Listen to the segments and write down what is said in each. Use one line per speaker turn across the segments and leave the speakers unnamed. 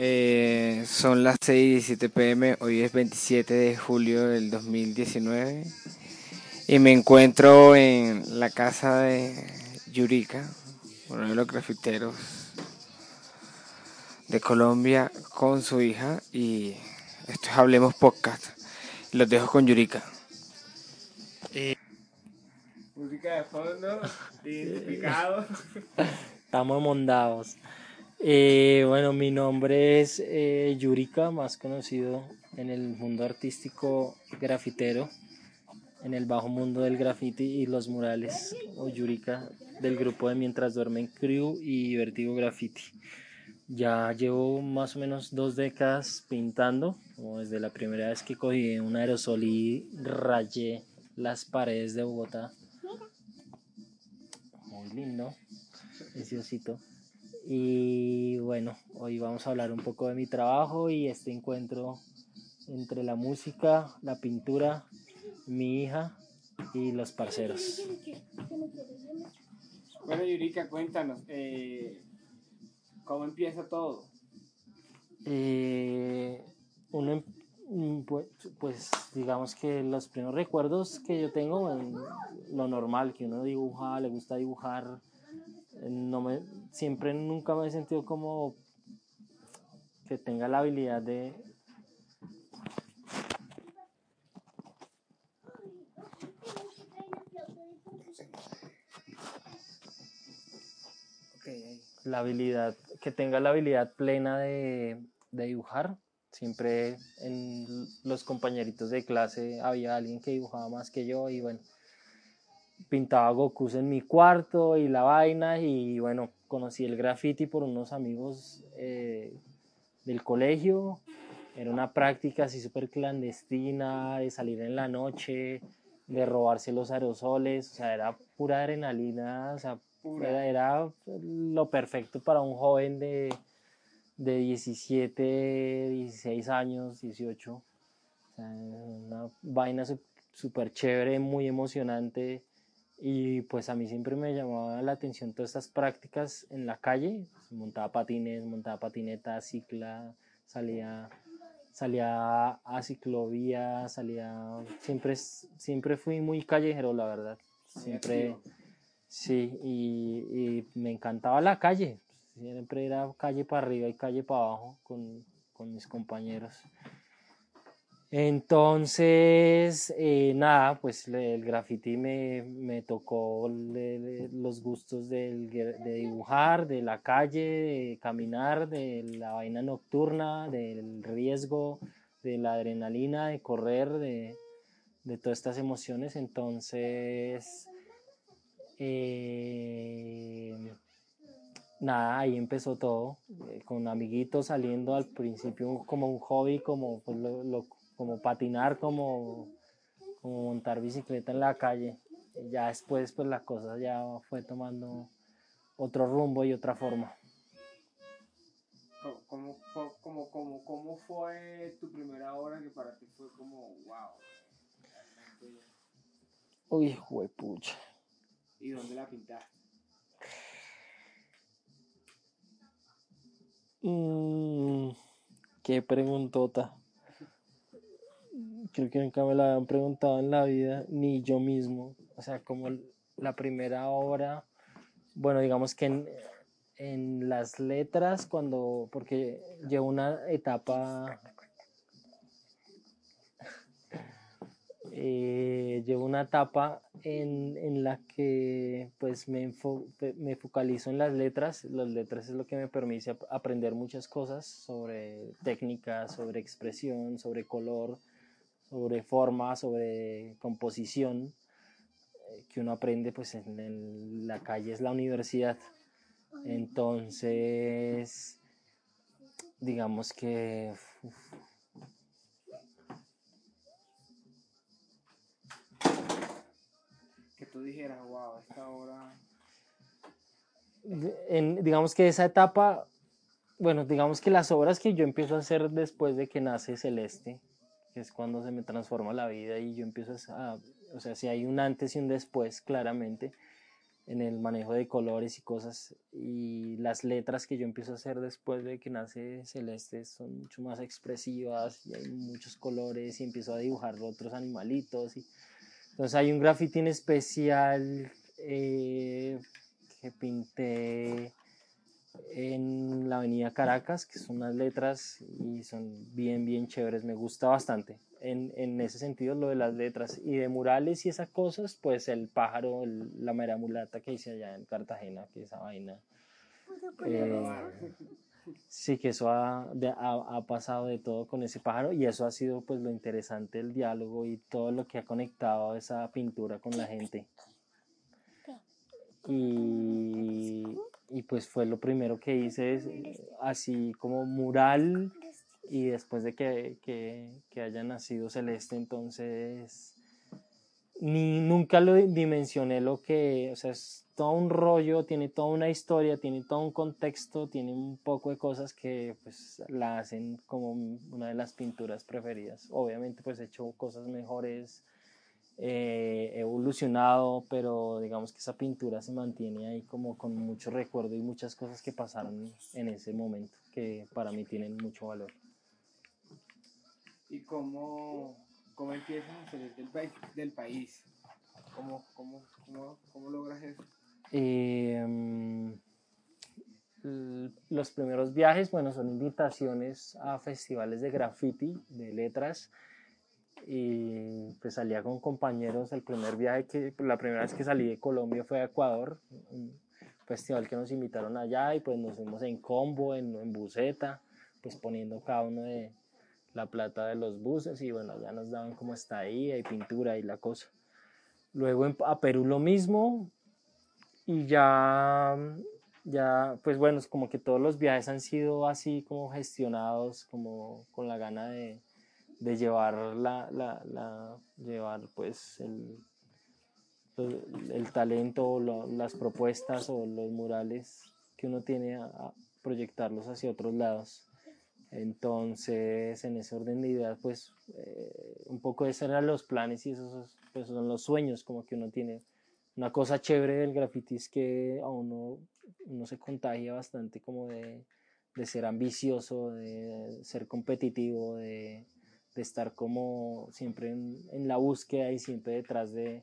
Eh, son las 6 y 17 pm, hoy es 27 de julio del 2019 y me encuentro en la casa de Yurika, uno de los grafiteros de Colombia, con su hija y esto es Hablemos Podcast. Los dejo con Yurika. Música de fondo, identificado.
Estamos mondados. Eh, bueno, mi nombre es eh, Yurika, más conocido en el mundo artístico grafitero, en el bajo mundo del graffiti y los murales, o Yurika, del grupo de Mientras Duermen Crew y Vertigo Graffiti. Ya llevo más o menos dos décadas pintando, como desde la primera vez que cogí un aerosol y rayé las paredes de Bogotá. Muy lindo, preciosito. Y bueno, hoy vamos a hablar un poco de mi trabajo y este encuentro entre la música, la pintura, mi hija y los parceros.
Bueno, Yurika, cuéntanos, eh, ¿cómo empieza todo?
Eh, uno, em- pues, pues digamos que los primeros recuerdos que yo tengo, en lo normal, que uno dibuja, le gusta dibujar, no me, siempre nunca me he sentido como que tenga la habilidad de la habilidad, que tenga la habilidad plena de, de dibujar. Siempre en los compañeritos de clase había alguien que dibujaba más que yo y bueno, pintaba Gokus en mi cuarto y la vaina y bueno, conocí el graffiti por unos amigos eh, del colegio. Era una práctica así súper clandestina de salir en la noche, de robarse los aerosoles, o sea, era pura adrenalina, o sea, era, era lo perfecto para un joven de, de 17, 16 años, 18. O sea, una vaina súper chévere, muy emocionante. Y pues a mí siempre me llamaba la atención todas estas prácticas en la calle. Montaba patines, montaba patineta, cicla, salía, salía a ciclovía, salía... Siempre, siempre fui muy callejero, la verdad. Siempre... Sí, y, y me encantaba la calle. Siempre era calle para arriba y calle para abajo con, con mis compañeros. Entonces, eh, nada, pues el graffiti me, me tocó los gustos de dibujar, de la calle, de caminar, de la vaina nocturna, del riesgo, de la adrenalina, de correr, de, de todas estas emociones. Entonces, eh, nada, ahí empezó todo, eh, con amiguitos saliendo al principio como un hobby, como, pues, lo- lo- como patinar, como, como montar bicicleta en la calle. Y ya después pues la cosa ya fue tomando otro rumbo y otra forma.
¿Cómo, cómo, fue- cómo, cómo, fue tu primera hora que para ti fue como wow?
Uy, pucha.
¿Y dónde la pintaste?
Mm, qué preguntota. Creo que nunca me lo habían preguntado en la vida, ni yo mismo. O sea, como la primera obra, bueno, digamos que en, en las letras, cuando, porque llevo una etapa eh, llevo una etapa en, en, la que pues me, me, focalizo en las letras. Las letras es lo que me permite aprender muchas cosas sobre técnica, sobre expresión, sobre color, sobre forma, sobre composición, eh, que uno aprende pues en, la calle, es la universidad. Entonces, digamos que...
tú dijeras, wow, esta hora...
En, digamos que esa etapa, bueno, digamos que las obras que yo empiezo a hacer después de que nace Celeste, que es cuando se me transforma la vida y yo empiezo a, o sea, si hay un antes y un después, claramente, en el manejo de colores y cosas, y las letras que yo empiezo a hacer después de que nace Celeste son mucho más expresivas y hay muchos colores y empiezo a dibujar otros animalitos y entonces hay un graffiti en especial eh, que pinté en la avenida Caracas, que son unas letras y son bien, bien chéveres, me gusta bastante. En, en ese sentido, lo de las letras y de murales y esas cosas, pues el pájaro, la mera mulata que hice allá en Cartagena, que esa vaina. Eh, Sí, que eso ha, ha, pasado de todo con ese pájaro y eso ha sido pues lo interesante del diálogo y todo lo que ha conectado esa pintura con la gente. Y, y pues fue lo primero que hice, así como mural y después de que, que, que haya nacido Celeste, entonces ni nunca lo dimensioné lo que, o sea, es todo un rollo, tiene toda una historia, tiene todo un contexto, tiene un poco de cosas que pues la hacen como una de las pinturas preferidas. Obviamente pues he hecho cosas mejores, eh, evolucionado, pero digamos que esa pintura se mantiene ahí como con mucho recuerdo y muchas cosas que pasaron en ese momento que para mí tienen mucho valor.
¿Y cómo, cómo empiezas a salir del, del país? ¿Cómo, cómo, cómo, cómo logras eso?
Em, los primeros viajes, bueno, son invitaciones a festivales de graffiti, de letras. Y pues salía con compañeros. El primer viaje que, la primera vez que salí de Colombia fue a Ecuador, un festival que nos invitaron allá y pues nos fuimos en combo, en, en buseta, pues poniendo cada uno de la plata de los buses y bueno, ya nos daban como ahí y pintura y la cosa. Luego a Perú lo mismo, y ya, ya, pues bueno, es como que todos los viajes han sido así como gestionados, como con la gana de, de llevar la, la, la, llevar pues el, el talento, las propuestas o los murales que uno tiene a, proyectarlos hacia otros lados. Entonces, en ese orden de ideas, pues eh, un poco de eran los planes y esos pues, son los sueños como que uno tiene una cosa chévere del graffiti es que a uno, uno se contagia bastante como de, de ser ambicioso, de ser competitivo, de, de estar como siempre en, en, la búsqueda y siempre detrás de,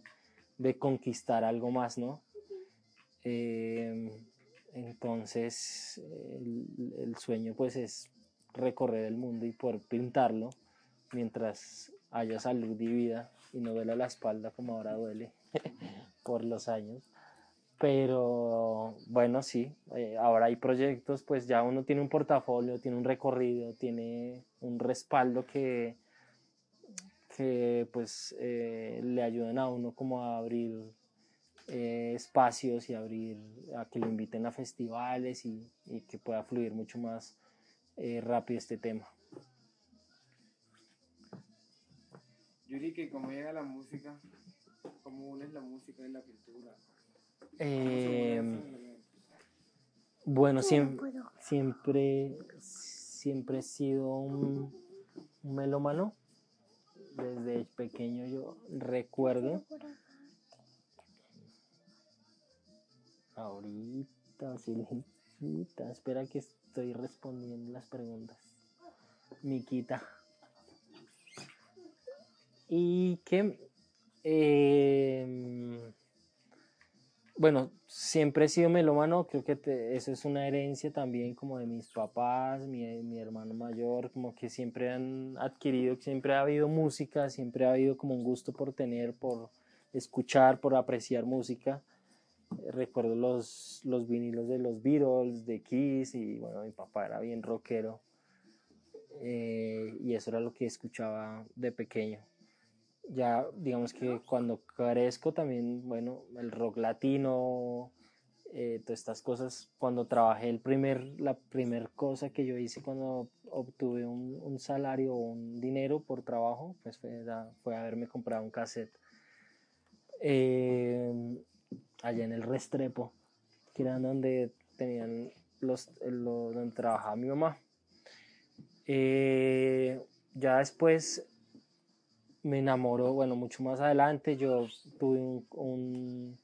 de conquistar algo más, ¿no? Eh, entonces el, sueño pues es recorrer el mundo y poder pintarlo mientras haya salud y vida y no duele la espalda como ahora duele. por los años. Pero bueno, sí, eh, ahora hay proyectos, pues ya uno tiene un portafolio, tiene un recorrido, tiene un respaldo que, que pues eh, le ayuden a uno como a abrir eh, espacios y abrir a que lo inviten a festivales y, y que pueda fluir mucho más rápido este tema.
Yuri, ¿cómo llega la música ¿Cómo unes la música y la pintura?
Eh, bueno, siempre, siempre, siempre he sido un, un melómano. Pequeño yo recuerdo. Ahorita, silencita. Espera que estoy respondiendo las preguntas. Miquita. y que, em, bueno, siempre he sido melómano, creo que eso es una herencia también como de mis papás, mi, mi, hermano mayor, como que siempre han adquirido, siempre ha habido música, siempre ha habido como un gusto por tener, por escuchar, por apreciar música. Recuerdo los, los vinilos de los Beatles, de Kiss, y bueno, mi papá era bien rockero. Eh, y eso era lo que escuchaba de pequeño. Ya digamos que cuando crezco también, bueno, el rock latino, eh, todas estas cosas, cuando trabajé el primer, la primera cosa que yo hice cuando obtuve un, un salario o un dinero por trabajo, pues fue, fue haberme comprado un cassette eh, allá en el Restrepo, que era donde tenían los, donde trabajaba mi mamá. Eh, ya después me enamoró, bueno, mucho más adelante yo tuve un,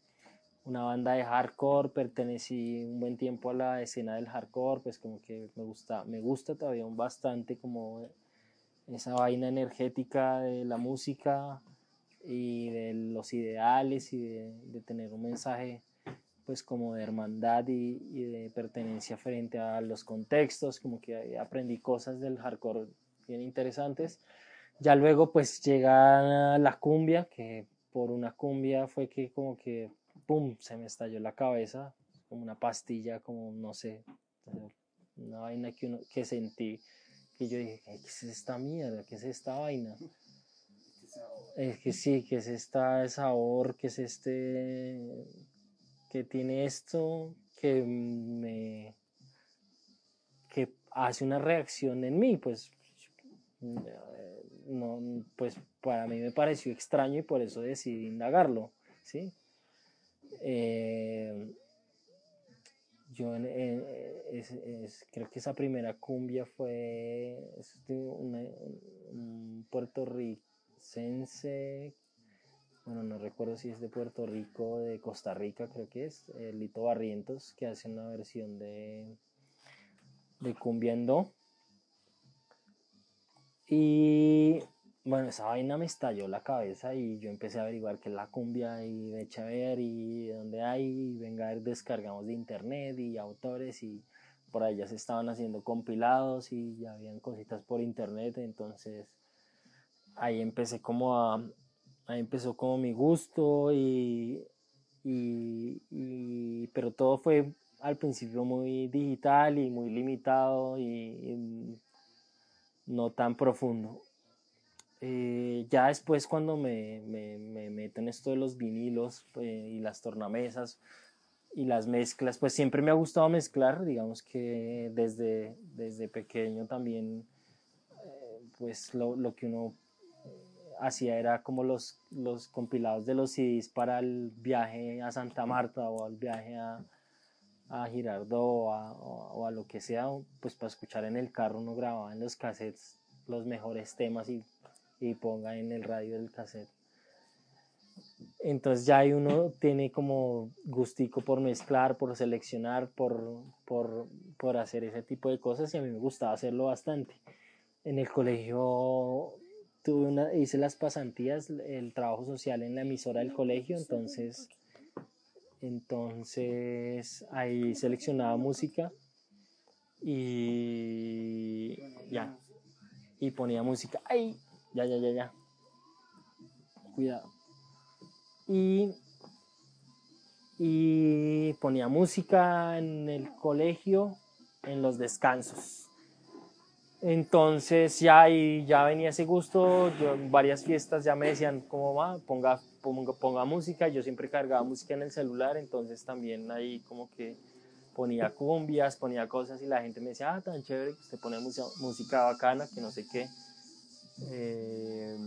una banda de hardcore, pertenecí un buen tiempo a la escena del hardcore, pues como que me gusta, me gusta todavía bastante como esa vaina energética de la música y de los ideales y de, tener un mensaje pues como de hermandad y, de pertenencia frente a los contextos, como que aprendí cosas del hardcore bien interesantes. Ya luego pues llega la cumbia, que por una cumbia fue que como que, ¡pum!, se me estalló la cabeza, como una pastilla, como no sé, una vaina que, uno, que sentí, que yo dije, ¿qué es esta mierda? ¿Qué es esta vaina? Es que sí, que es esta sabor, que es este que tiene esto que me que hace una reacción en mí, pues no, pues para mí me pareció extraño y por eso decidí indagarlo, ¿sí? Eh, yo creo que esa primera cumbia fue un puertorricense bueno, no recuerdo si es de Puerto Rico o de Costa Rica, creo que es, el Lito Barrientos, que hace una versión de, de Cumbiando. Y bueno, esa vaina me estalló la cabeza y yo empecé a averiguar qué es la cumbia y me eché y dónde hay, y venga, a ver, descargamos de internet y autores y por allá se estaban haciendo compilados y ya habían cositas por internet, entonces ahí empecé como a, ahí empezó como mi gusto y, pero todo fue al principio muy digital y muy limitado y, no tan profundo. Eh, ya después cuando me, me, meto en esto de los vinilos eh, y las tornamesas y las mezclas, pues siempre me ha gustado mezclar, digamos que desde, desde pequeño también, eh, pues lo, lo, que uno hacía era como los, los compilados de los CDs para el viaje a Santa Marta o al viaje a, a Girardot o o a, lo que sea, pues para escuchar en el carro uno grababa en los cassettes los mejores temas y, y ponga en el radio del cassette. Entonces ya ahí uno tiene como gustico por mezclar, por seleccionar, por, por, por hacer ese tipo de cosas y a mí me gustaba hacerlo bastante. En el colegio tuve una, hice las pasantías, el trabajo social en la emisora del colegio, entonces, entonces ahí seleccionaba música y ya, y ponía música, ay, ya, ya, ya, ya, cuidado. Y, y ponía música en el colegio en los descansos. Entonces ya, y ya venía ese gusto, yo en varias fiestas ya me decían, ¿cómo va? Ponga, ponga, ponga música, yo siempre cargaba música en el celular, entonces también ahí como que ponía cumbias, ponía cosas y la gente me decía, ah, tan chévere que usted pone música, música bacana, que no sé qué. Eh,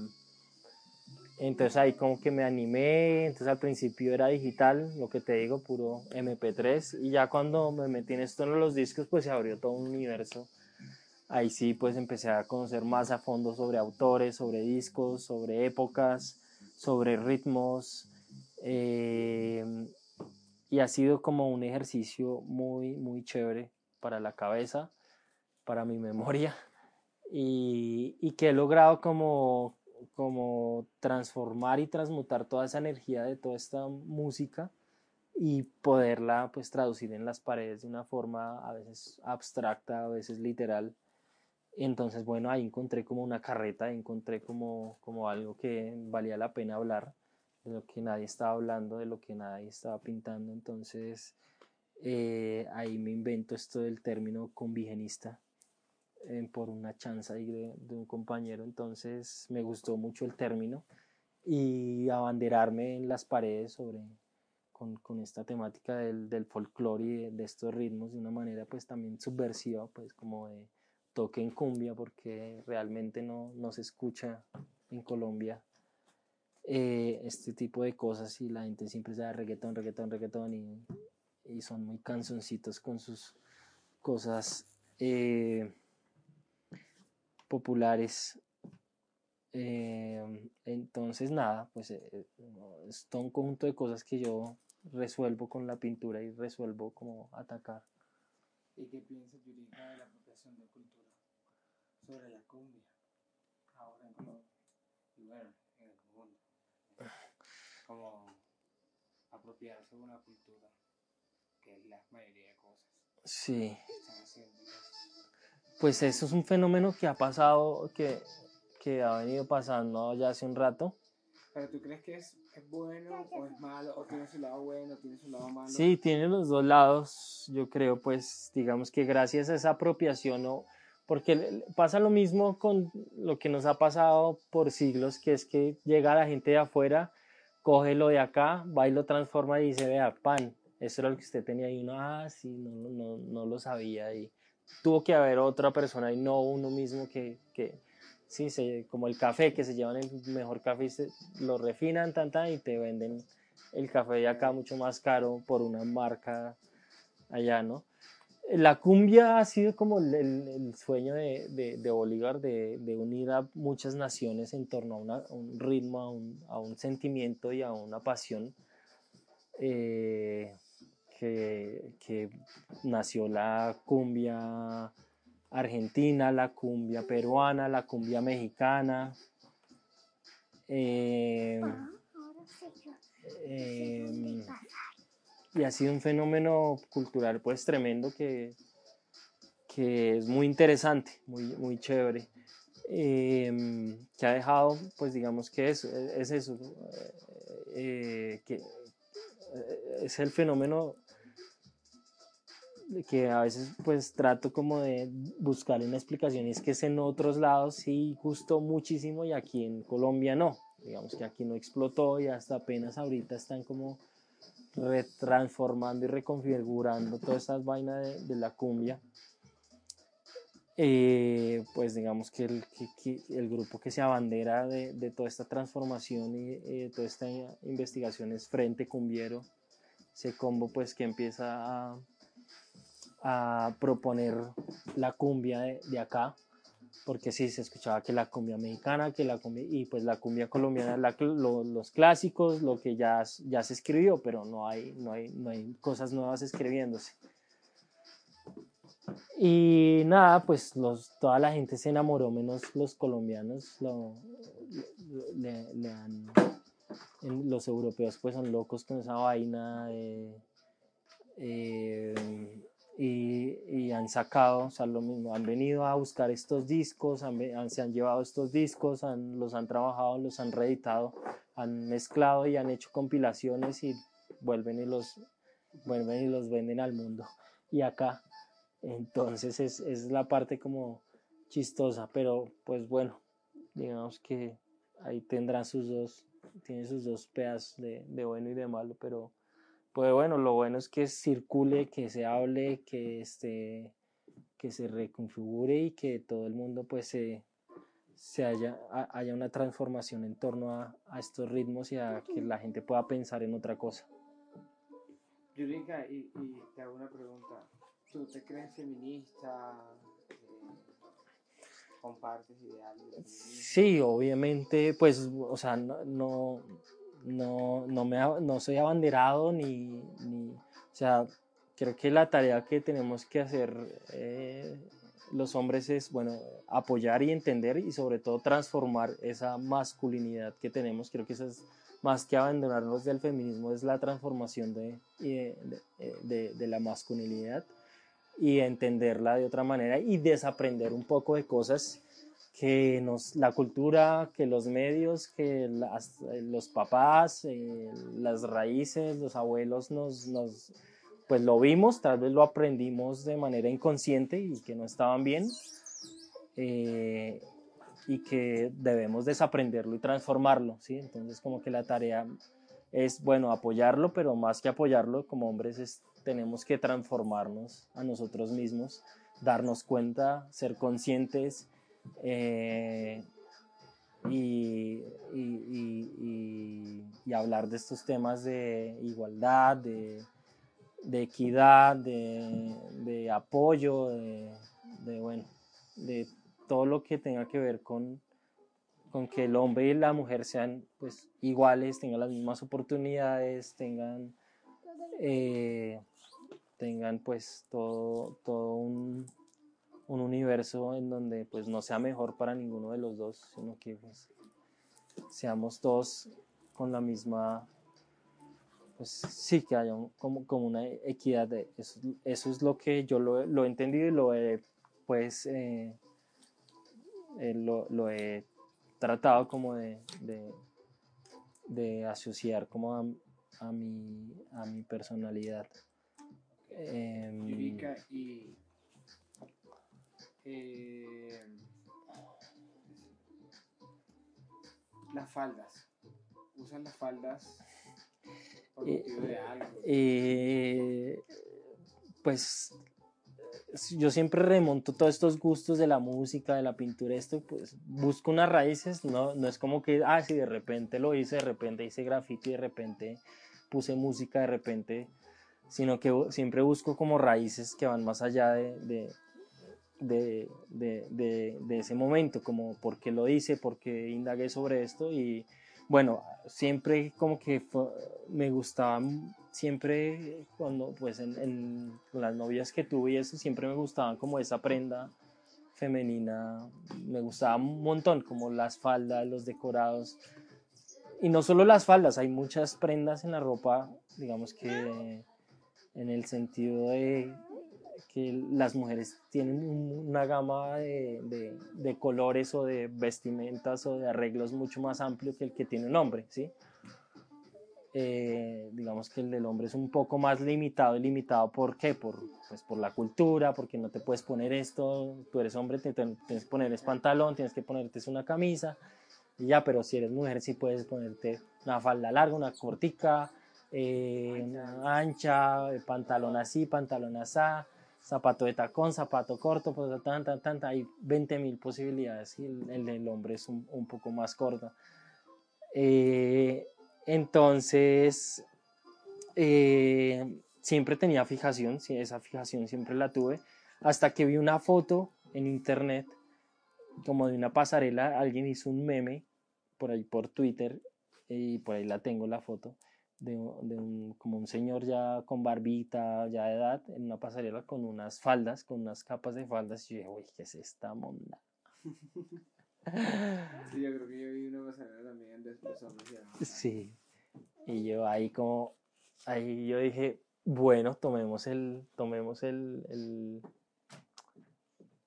entonces ahí como que me animé, entonces al principio era digital, lo que te digo, puro MP3, y ya cuando me metí en esto en los discos, pues se abrió todo un universo Ahí sí pues empecé a conocer más a fondo sobre autores, sobre discos, sobre épocas, sobre ritmos. Eh, y ha sido como un ejercicio muy, muy chévere para la cabeza, para mi memoria. Y, que he logrado como como transformar y transmutar toda esa energía de toda esta música y poderla pues traducir en las paredes de una forma a veces abstracta, a veces literal. Entonces, bueno, ahí encontré como una carreta, encontré como, como algo que valía la pena hablar, de lo que nadie estaba hablando, de lo que nadie estaba pintando. Entonces, eh, ahí me invento esto del término convigenista eh, por una chanza de, de un compañero. Entonces, me gustó mucho el término y abanderarme en las paredes sobre, con, con, esta temática del, del folclore y de, estos ritmos de una manera pues también subversiva, pues como de toque en cumbia, porque realmente no, no se escucha en Colombia eh, este tipo de cosas y la gente siempre da reggaetón, reggaetón, reggaetón y, y son muy canzoncitos con sus cosas eh, populares eh, entonces, nada, pues es todo un conjunto de cosas que yo resuelvo con la pintura y resuelvo como atacar.
¿Y qué piensa Yurika de la apropiación de cultura sobre la cumbia ahora en Colombia y bueno, en el mundo? Como apropiarse de una cultura que es la mayoría de cosas.
Sí. Pues eso es un fenómeno que ha pasado, que, que ha venido pasando ya hace un rato.
¿Pero tú crees que es, es, bueno o es malo? ¿O tiene su lado bueno o tiene su lado malo?
Sí, tiene los dos lados. Yo creo, pues, digamos que gracias a esa apropiación, ¿no? Porque pasa lo mismo con lo que nos ha pasado por siglos, que es que llega la gente de afuera, coge lo de acá, va y lo transforma y dice, vea, pan, eso era lo que usted tenía y uno, ah, sí, no, no, no lo sabía y tuvo que haber otra persona y no uno mismo que, que sí, se, como el café, que se llevan el mejor café, lo refinan, tan, tan, y te venden el café de acá mucho más caro por una marca allá, ¿no? La cumbia ha sido como el, el sueño de, de, de Bolívar de, de, unir a muchas naciones en torno a, una, a un ritmo, a un, a un, sentimiento y a una pasión. Eh, que, que, nació la cumbia argentina, la cumbia peruana, la cumbia mexicana. Eh, eh, y ha sido un fenómeno cultural pues tremendo que, que es muy interesante, muy, muy chévere, eh, que ha dejado pues digamos que es, es eso, eh, que es el fenómeno que a veces pues trato como de buscar una explicación y es que es en otros lados sí gustó muchísimo y aquí en Colombia no, digamos que aquí no explotó y hasta apenas ahorita están como retransformando y reconfigurando todas estas vainas de, la cumbia. Eh, pues digamos que el, grupo que se abandera de, toda esta transformación y eh, toda esta investigación es Frente Cumbiero, ese combo pues que empieza a, proponer la cumbia de acá porque sí se escuchaba que la cumbia mexicana, que la cumbia, y pues la cumbia colombiana, los clásicos, lo que ya, ya se escribió, pero no hay, no, hay, no hay cosas nuevas escribiéndose. Y nada, pues los, toda la gente se enamoró, menos los colombianos, lo, le, le han, los europeos pues son locos con esa vaina de... Eh, y, y, han sacado, o sea, lo mismo, han venido a buscar estos discos, han, han, se han llevado estos discos, han, los han trabajado, los han reeditado, han mezclado y han hecho compilaciones y vuelven y los, vuelven y los venden al mundo. Y acá, entonces es, es la parte como chistosa, pero pues bueno, digamos que ahí tendrán sus dos, tiene sus dos pedazos de, de bueno y de malo, pero pues bueno, lo bueno es que circule, que se hable, que, este, que se reconfigure y que todo el mundo pues se, se haya, haya una transformación en torno a, a, estos ritmos y a que la gente pueda pensar en otra cosa.
Yurika, y, y te hago una pregunta. ¿Tú te crees feminista? ¿Compartes ideales?
Sí, obviamente, pues, o sea, no, no no, no, me, no soy abanderado ni, ni, o sea, creo que la tarea que tenemos que hacer eh, los hombres es, bueno, apoyar y entender y sobre todo transformar esa masculinidad que tenemos. Creo que eso es más que abandonarnos del feminismo, es la transformación de, de, de, la masculinidad y entenderla de otra manera y desaprender un poco de cosas que nos, la cultura, que los medios, que los papás, eh, las raíces, los abuelos nos, nos pues lo vimos, tal vez lo aprendimos de manera inconsciente y que no estaban bien eh, y que debemos desaprenderlo y transformarlo, ¿sí? Entonces como que la tarea es, bueno, apoyarlo, pero más que apoyarlo como hombres es, tenemos que transformarnos a nosotros mismos, darnos cuenta, ser conscientes eh, y, y, y hablar de estos temas de igualdad, de equidad, de, apoyo, de, de, bueno, de todo lo que tenga que ver con, con que el hombre y la mujer sean pues iguales, tengan las mismas oportunidades, tengan, eh, tengan pues todo, todo un, un, universo en donde pues no sea mejor para ninguno de los dos, sino que pues, seamos todos con la misma pues sí que haya como, como una equidad de eso, eso es lo que yo lo, lo he entendido y lo he pues eh, eh, lo, lo, he tratado como de, de, de asociar como a, a, mi, a mi personalidad.
Eh, y eh, las faldas. Usan las faldas
eh, pues yo siempre remonto todos estos gustos de la música, de la pintura, esto, pues busco unas raíces, no, no es como que, ah, si de repente lo hice, de repente hice graffiti, de repente puse música, de repente, sino que siempre busco como raíces que van más allá de, de, de, de, de ese momento, como por qué lo hice, por qué indagué sobre esto y bueno, siempre como que me gustaba, siempre cuando pues en, las novias que tuve y eso, siempre me gustaban como esa prenda femenina, me gustaba un montón, como las faldas, los decorados. Y no solo las faldas, hay muchas prendas en la ropa, digamos que en el sentido de que las mujeres tienen una gama de, de, colores o de vestimentas o de arreglos mucho más amplio que el que tiene un hombre, ¿sí? Eh, digamos que el del hombre es un poco más limitado y limitado ¿por qué? Por, pues por la cultura, porque no te puedes poner esto, tú eres hombre, te, tienes que poner es pantalón, tienes que ponerte una camisa, y ya, pero si eres mujer sí puedes ponerte una falda larga, una cortica, eh, ancha, pantalón así, pantalón así, zapato de tacón, zapato corto, pues tan, tan, tan, hay 20 mil posibilidades y el, del hombre es un, un poco más corto. Eh, entonces, eh, siempre tenía fijación, esa fijación siempre la tuve, hasta que vi una foto en internet, como de una pasarela, alguien hizo un meme por ahí por Twitter, y por ahí la tengo la foto, de, un, como un señor ya con barbita, ya de edad, en una pasarela con unas faldas, con unas capas de faldas. Y yo dije, uy, ¿qué es esta monda?
sí, yo creo que yo vi una pasarela también de
Sí. Y yo ahí como, ahí yo dije, bueno, tomemos el, tomemos el, el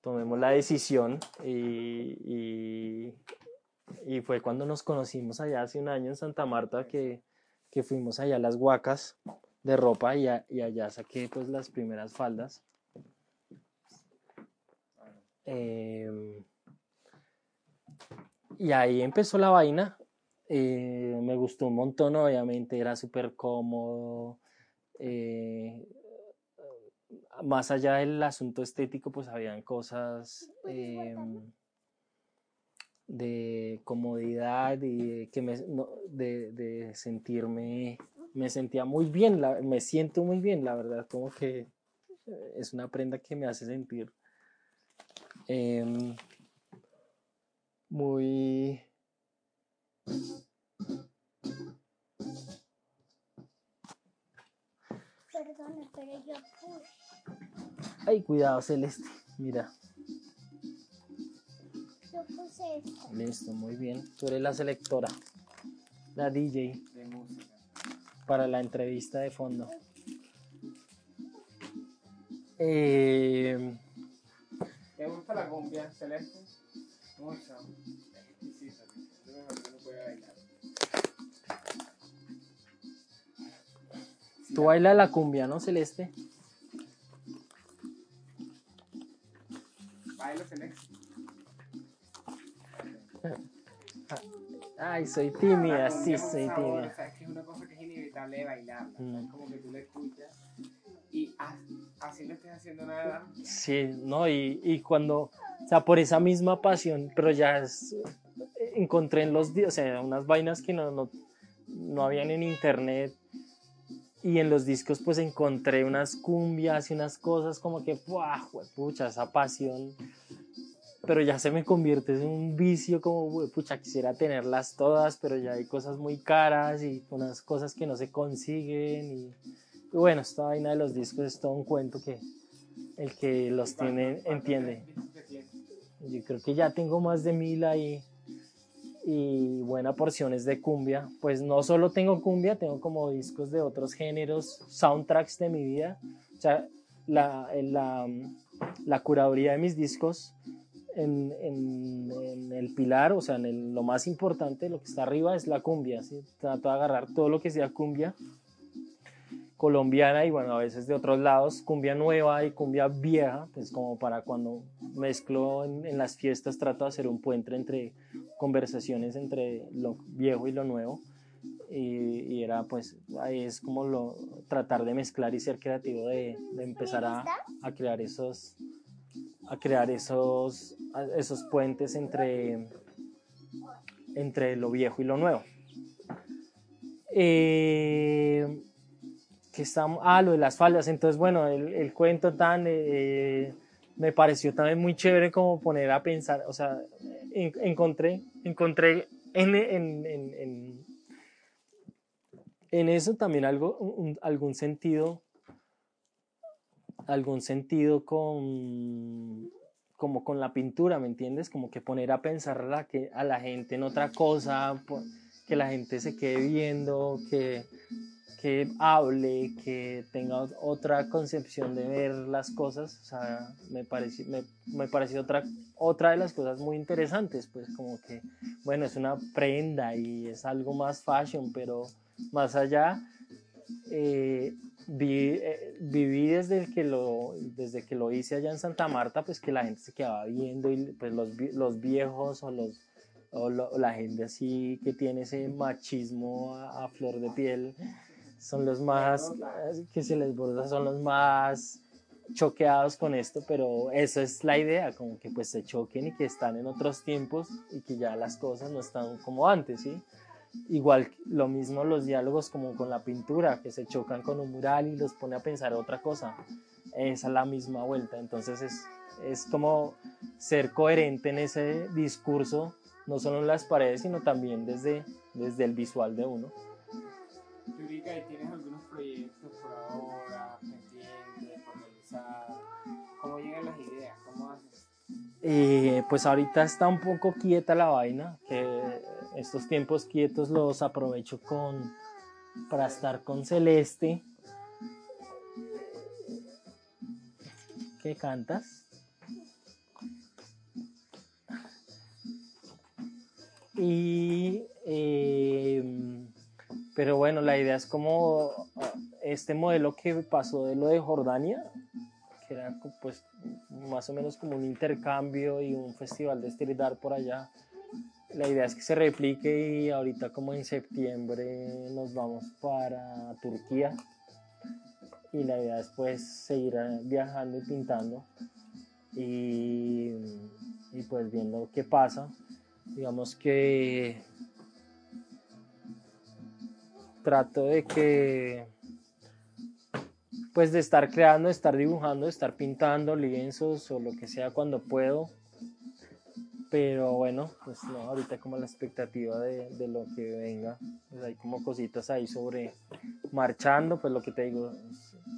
tomemos la decisión y, y, y, fue cuando nos conocimos allá hace un año en Santa Marta que que fuimos allá a las huacas de ropa y, y allá saqué pues las primeras faldas. Em, y ahí empezó la vaina. Eh, me gustó un montón, obviamente era súper cómodo. Eh, más allá del asunto estético, pues habían cosas em, de comodidad y que me, de, de, sentirme, me sentía muy bien, me siento muy bien, la verdad, como que es una prenda que me hace sentir em, muy... Perdón, pero yo Ay, cuidado, Celeste, mira. Listo, muy bien. Tú eres la selectora, la DJ
De música.
para la entrevista de fondo. Eh,
¿Te gusta la cumbia celeste? Mucho. Exquisita. Es lo mejor que uno puede bailar.
tú bailas la cumbia, ¿no, Celeste? Ay, soy tímida, sí, soy
sabor,
tímida.
O sea, es que es una cosa que es inevitable de bailarla. o sea,
Mm.
Es como que tú la escuchas y as- así no estés haciendo nada.
Sí, no, y, y cuando, o sea, por esa misma pasión, pero ya es- encontré en los, o sea, unas vainas que no, no, no habían en internet y en los discos pues encontré unas cumbias y unas cosas como que, ¡buah, pucha, esa pasión! Pero ya se me convierte en un vicio como, pucha, quisiera tenerlas todas, pero ya hay cosas muy caras y unas cosas que no se consiguen y, y bueno, esta vaina de los discos es todo un cuento que el que los tiene entiende. Yo creo que ya tengo más de mil ahí y buena porciones de cumbia. Pues no solo tengo cumbia, tengo como discos de otros géneros, soundtracks de mi vida. O sea, la, la, la curaduría de mis discos en, en- en el pilar, o sea, en el- lo más importante, lo que está arriba es la cumbia. ¿sí? Trato de agarrar todo lo que sea cumbia colombiana y bueno, a veces de otros lados, cumbia nueva y cumbia vieja, pues como para cuando mezclo en, en las fiestas trato de hacer un puente entre conversaciones entre lo viejo y lo nuevo y, y era pues ahí es como lo tratar de mezclar y ser creativo de, de empezar a, a crear esos a crear esos esos puentes entre entre lo viejo y lo nuevo. Eh, que estamos, ah, lo de las faldas, entonces bueno, el, el cuento tan, eh, me pareció también muy chévere como poner a pensar, o sea, en- encontré, encontré en, en, en, eso también algo, algún sentido, algún sentido con, como con la pintura, ¿me entiendes? Como que poner a pensar a la, a la gente en otra cosa, que la gente se quede viendo, que que hable, que tenga otra concepción de ver las cosas, o sea, me pareció, me, me pareció otra, otra de las cosas muy interesantes, pues como que, bueno, es una prenda y es algo más fashion, pero más allá, eh, vi, eh, viví desde que, lo, desde que lo hice allá en Santa Marta, pues que la gente se quedaba viendo y pues los, los viejos o los o lo- la gente así que tiene ese machismo a, a flor de piel son los más que se les borda, son los más choqueados con esto, pero eso es la idea, como que pues se choquen y que están en otros tiempos y que ya las cosas no están como antes, ¿sí? Igual lo mismo los diálogos como con la pintura, que se chocan con un mural y los pone a pensar otra cosa. Es la misma vuelta, entonces es, es como ser coherente en ese discurso, no solo en las paredes, sino también desde, desde el visual de uno.
Yurika, ¿y tienes algunos proyectos por ahora pendientes, por realizar? ¿Cómo llegan las ideas? ¿Cómo haces?
Eh, pues ahorita está un poco quieta la vaina, que estos tiempos quietos los aprovecho con, para estar con Celeste. ¿Qué cantas? Y, eh, pero bueno, la idea es como ah, este modelo que pasó de lo de Jordania, que era pues más o menos como un intercambio y un festival de street por allá. La idea es que se replique y ahorita como en septiembre nos vamos para Turquía y la idea es pues seguir eh, viajando y pintando y, y pues viendo qué pasa. Digamos que trato de que pues de estar creando, de estar dibujando, de estar pintando lienzos o lo que sea cuando puedo. Pero bueno, pues no, ahorita como la expectativa de, de lo que venga. Pues hay como cositas ahí sobre marchando, pues lo que te digo,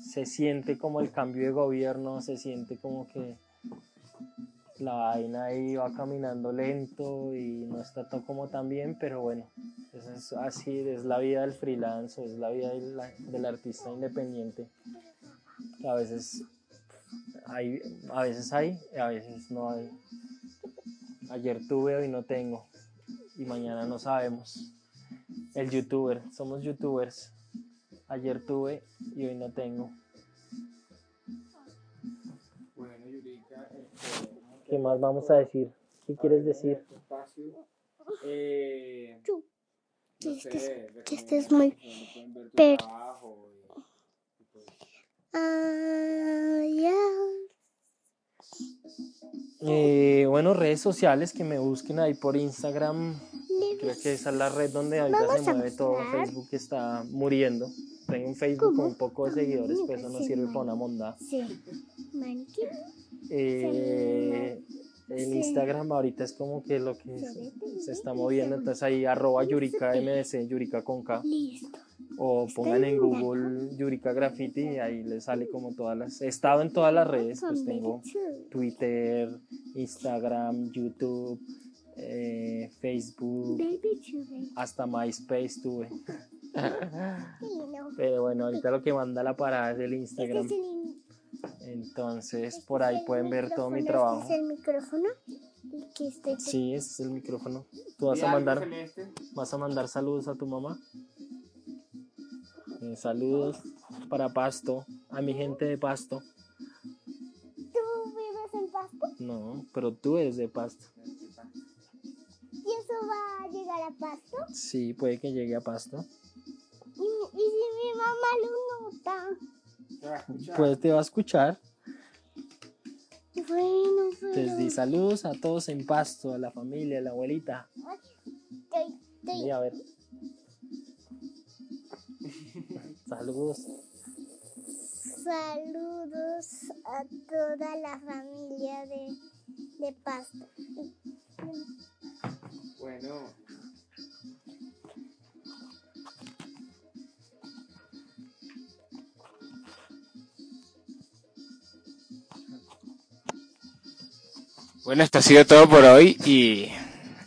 se siente como el cambio de gobierno, se siente como que la vaina ahí va caminando lento y no está todo como tan bien, pero bueno, eso es así, es la vida del freelance, es la vida del, del artista independiente. que A veces hay, a veces hay, a veces no hay. Ayer tuve, hoy no tengo. Y mañana no sabemos. El youtuber, somos youtubers. Ayer tuve y hoy no tengo.
Bueno, Yurika, este,
¿Qué más vamos a decir? ¿Qué quieres decir?
este eh, no
Que
sé,
estés- que estés muy per-
trabajo y- y pues,
ya.
Eh, bueno, redes sociales que me busquen ahí por Instagram. Creo que esa es la red donde ahorita se mueve todo. Facebook está muriendo. Tengo un Facebook con un poco de seguidores,
Mira,
pues eso no sirve para una monda. Eh, el. Instagram ahorita es como que lo que
Se
está moviendo, entonces ahí arroba Yurika MDC, Yurika con K,
Listo.
O pongan en. Google Yurika Graffiti y ahí les sale como todas las... He estado en todas las redes, pues tengo Twitter, Instagram, YouTube, eh, Facebook, hasta MySpace tuve. Pero bueno, ahorita lo que manda la parada es el
Este
Instagram.
es el,
Entonces
este
por ahí pueden ver todo mi trabajo.
Este es el micrófono.
Sí, ese es el micrófono. ¿Tú vas
¿y
a mandar, vas a mandar saludos a tu mamá? Eh, saludos para Pasto, a mi gente de Pasto.
¿Tú vives en Pasto?
No, pero tú eres de Pasto.
¿Y eso va a llegar a Pasto?
Sí, puede que llegue a Pasto.
¿Y, y si mi mamá lo nota?
Pues te va a escuchar.
Bueno,
Les
pero...
di saludos a todos en Pasto, a la familia, a la abuelita.
Estoy- estoy-
Y a ver. Saludos.
Saludos a toda la familia de, de Pasto.
Bueno, bueno, esto ha sido todo por hoy y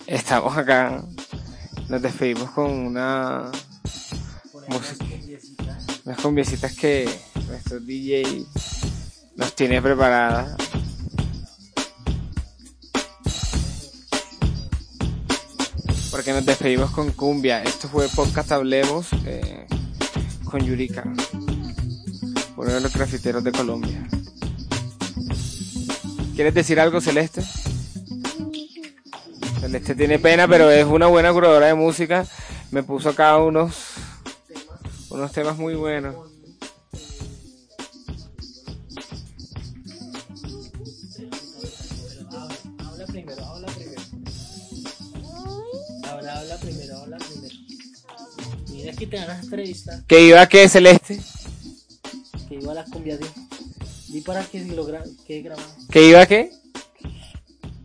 estamos acá. Nos despedimos con una, Música. unas cumbiecitas que nuestro DJ nos tiene preparadas. porque nos despedimos con cumbia. Esto fue Podcast Hablemos eh, con Yurika, uno de los grafiteros de Colombia. ¿Quieres decir algo, Celeste? Celeste tiene pena, pero es una buena curadora de música. Me puso acá unos, unos temas muy buenos.
Habla primero, habla primero. Habla, habla primero, habla primero. Mira que te van a entrevistar.
¿Que iba qué, Celeste?
Que iba a la cumbia de. Di para que lo gra que grabado.
¿Que iba qué?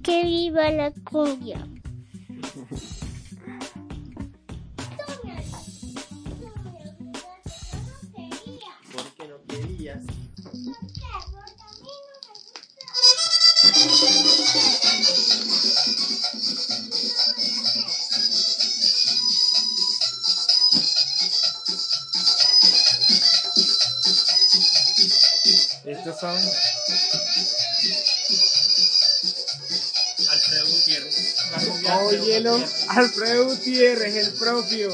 Que viva la cumbia.
no.
Estos son
Alfredo Gutiérrez.
Óyelo. Alfredo Gutiérrez, el propio.